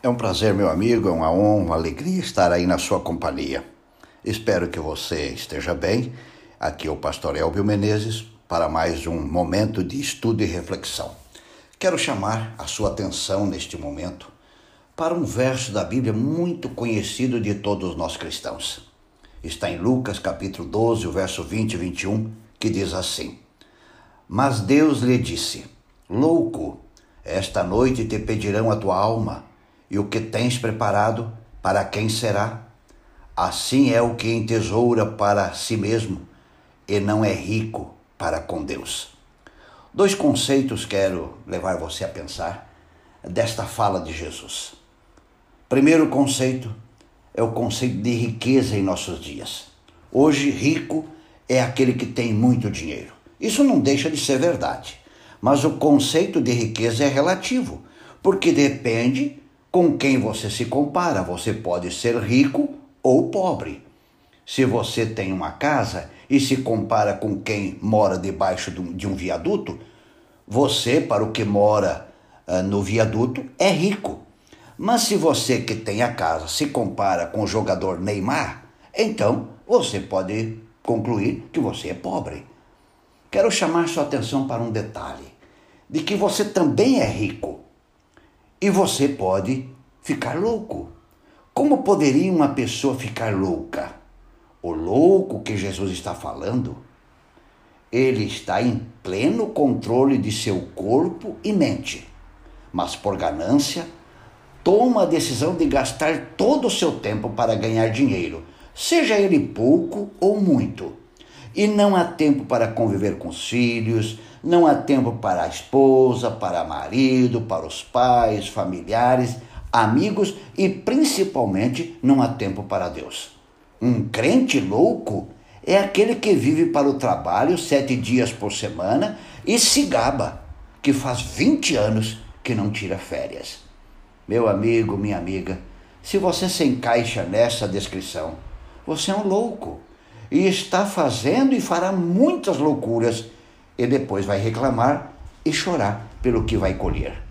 É um prazer, meu amigo, é uma honra, uma alegria estar aí na sua companhia. Espero que você esteja bem. Aqui é o pastor Elvio Menezes para mais um momento de estudo e reflexão. Quero chamar a sua atenção neste momento para um verso da Bíblia muito conhecido de todos nós cristãos. Está em Lucas capítulo 12, o verso 20 e 21, que diz assim: Mas Deus lhe disse: Louco, esta noite te pedirão a tua alma e o que tens preparado, para quem será? Assim é o que entesoura para si mesmo e não é rico para com Deus. Dois conceitos quero levar você a pensar desta fala de Jesus. Primeiro conceito é o conceito de riqueza em nossos dias. Hoje, rico é aquele que tem muito dinheiro. Isso não deixa de ser verdade. Mas o conceito de riqueza é relativo, porque depende com quem você se compara. Você pode ser rico ou pobre. Se você tem uma casa e se compara com quem mora debaixo de um viaduto, você, para o que mora uh, no viaduto, é rico. Mas se você que tem a casa se compara com o jogador Neymar, então você pode concluir que você é pobre. Quero chamar sua atenção para um detalhe: de que você também é rico. E você pode ficar louco. Como poderia uma pessoa ficar louca? O louco que Jesus está falando, ele está em pleno controle de seu corpo e mente, mas por ganância, toma a decisão de gastar todo o seu tempo para ganhar dinheiro, seja ele pouco ou muito. E não há tempo para conviver com os filhos, não há tempo para a esposa, para o marido, para os pais, familiares, amigos e principalmente não há tempo para Deus. Um crente louco é aquele que vive para o trabalho sete dias por semana e se gaba, que faz 20 anos que não tira férias. Meu amigo, minha amiga, se você se encaixa nessa descrição, você é um louco e está fazendo e fará muitas loucuras e depois vai reclamar e chorar pelo que vai colher.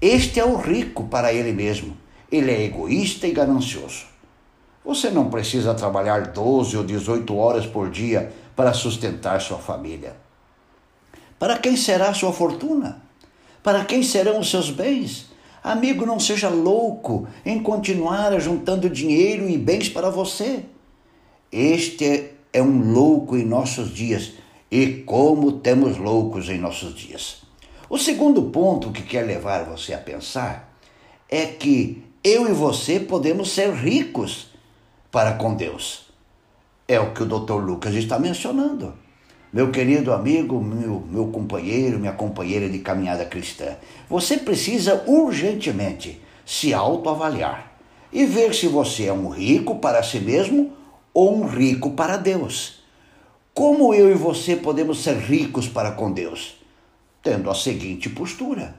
Este é o rico para ele mesmo. Ele é egoísta e ganancioso. Você não precisa trabalhar 12 ou 18 horas por dia para sustentar sua família. Para quem será sua fortuna? Para quem serão os seus bens? Amigo, não seja louco em continuar juntando dinheiro e bens para você. Este é um louco em nossos dias e como temos loucos em nossos dias. O segundo ponto que quer levar você a pensar é que eu e você podemos ser ricos para com Deus. É o que o Dr. Lucas está mencionando. Meu querido amigo, meu, meu companheiro, minha companheira de caminhada cristã, você precisa urgentemente se autoavaliar e ver se você é um rico para si mesmo ou um rico para Deus. Como eu e você podemos ser ricos para com Deus? Tendo a seguinte postura: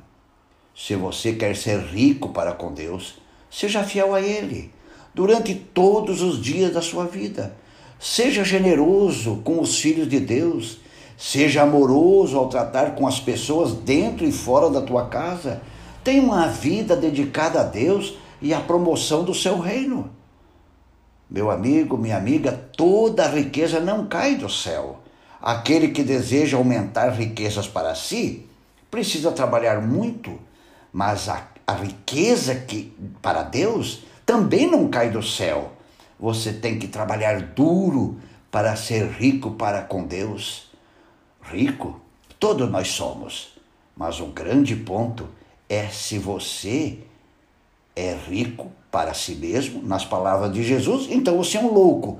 se você quer ser rico para com Deus, seja fiel a Ele durante todos os dias da sua vida. Seja generoso com os filhos de Deus. Seja amoroso ao tratar com as pessoas dentro e fora da tua casa. Tenha uma vida dedicada a Deus e à promoção do seu reino. Meu amigo, minha amiga, toda riqueza não cai do céu. Aquele que deseja aumentar riquezas para si precisa trabalhar muito, mas a, a riqueza que para Deus também não cai do céu. Você tem que trabalhar duro para ser rico para com Deus. Rico, todos nós somos, mas o grande ponto é se você é rico para si mesmo, nas palavras de Jesus, então você é um louco.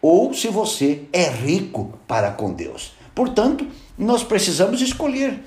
Ou se você é rico para com Deus. Portanto, nós precisamos escolher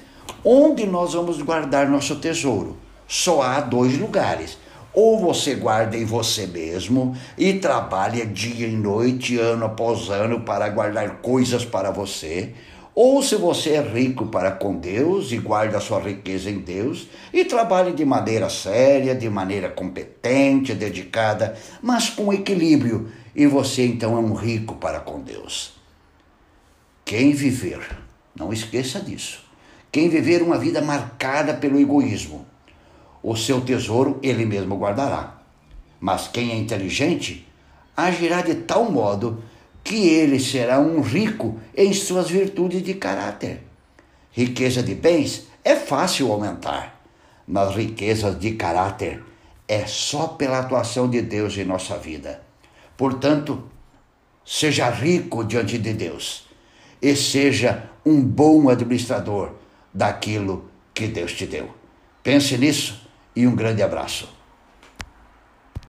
onde nós vamos guardar nosso tesouro. Só há dois lugares. Ou você guarda em você mesmo e trabalha dia e noite, ano após ano, para guardar coisas para você, ou se você é rico para com Deus e guarda sua riqueza em Deus e trabalhe de maneira séria, de maneira competente, dedicada, mas com equilíbrio, e você então é um rico para com Deus. Quem viver, não esqueça disso, quem viver uma vida marcada pelo egoísmo, o seu tesouro ele mesmo guardará. Mas quem é inteligente agirá de tal modo que ele será um rico em suas virtudes de caráter. Riqueza de bens é fácil aumentar, mas riquezas de caráter é só pela atuação de Deus em nossa vida. Portanto, seja rico diante de Deus e seja um bom administrador daquilo que Deus te deu. Pense nisso e um grande abraço.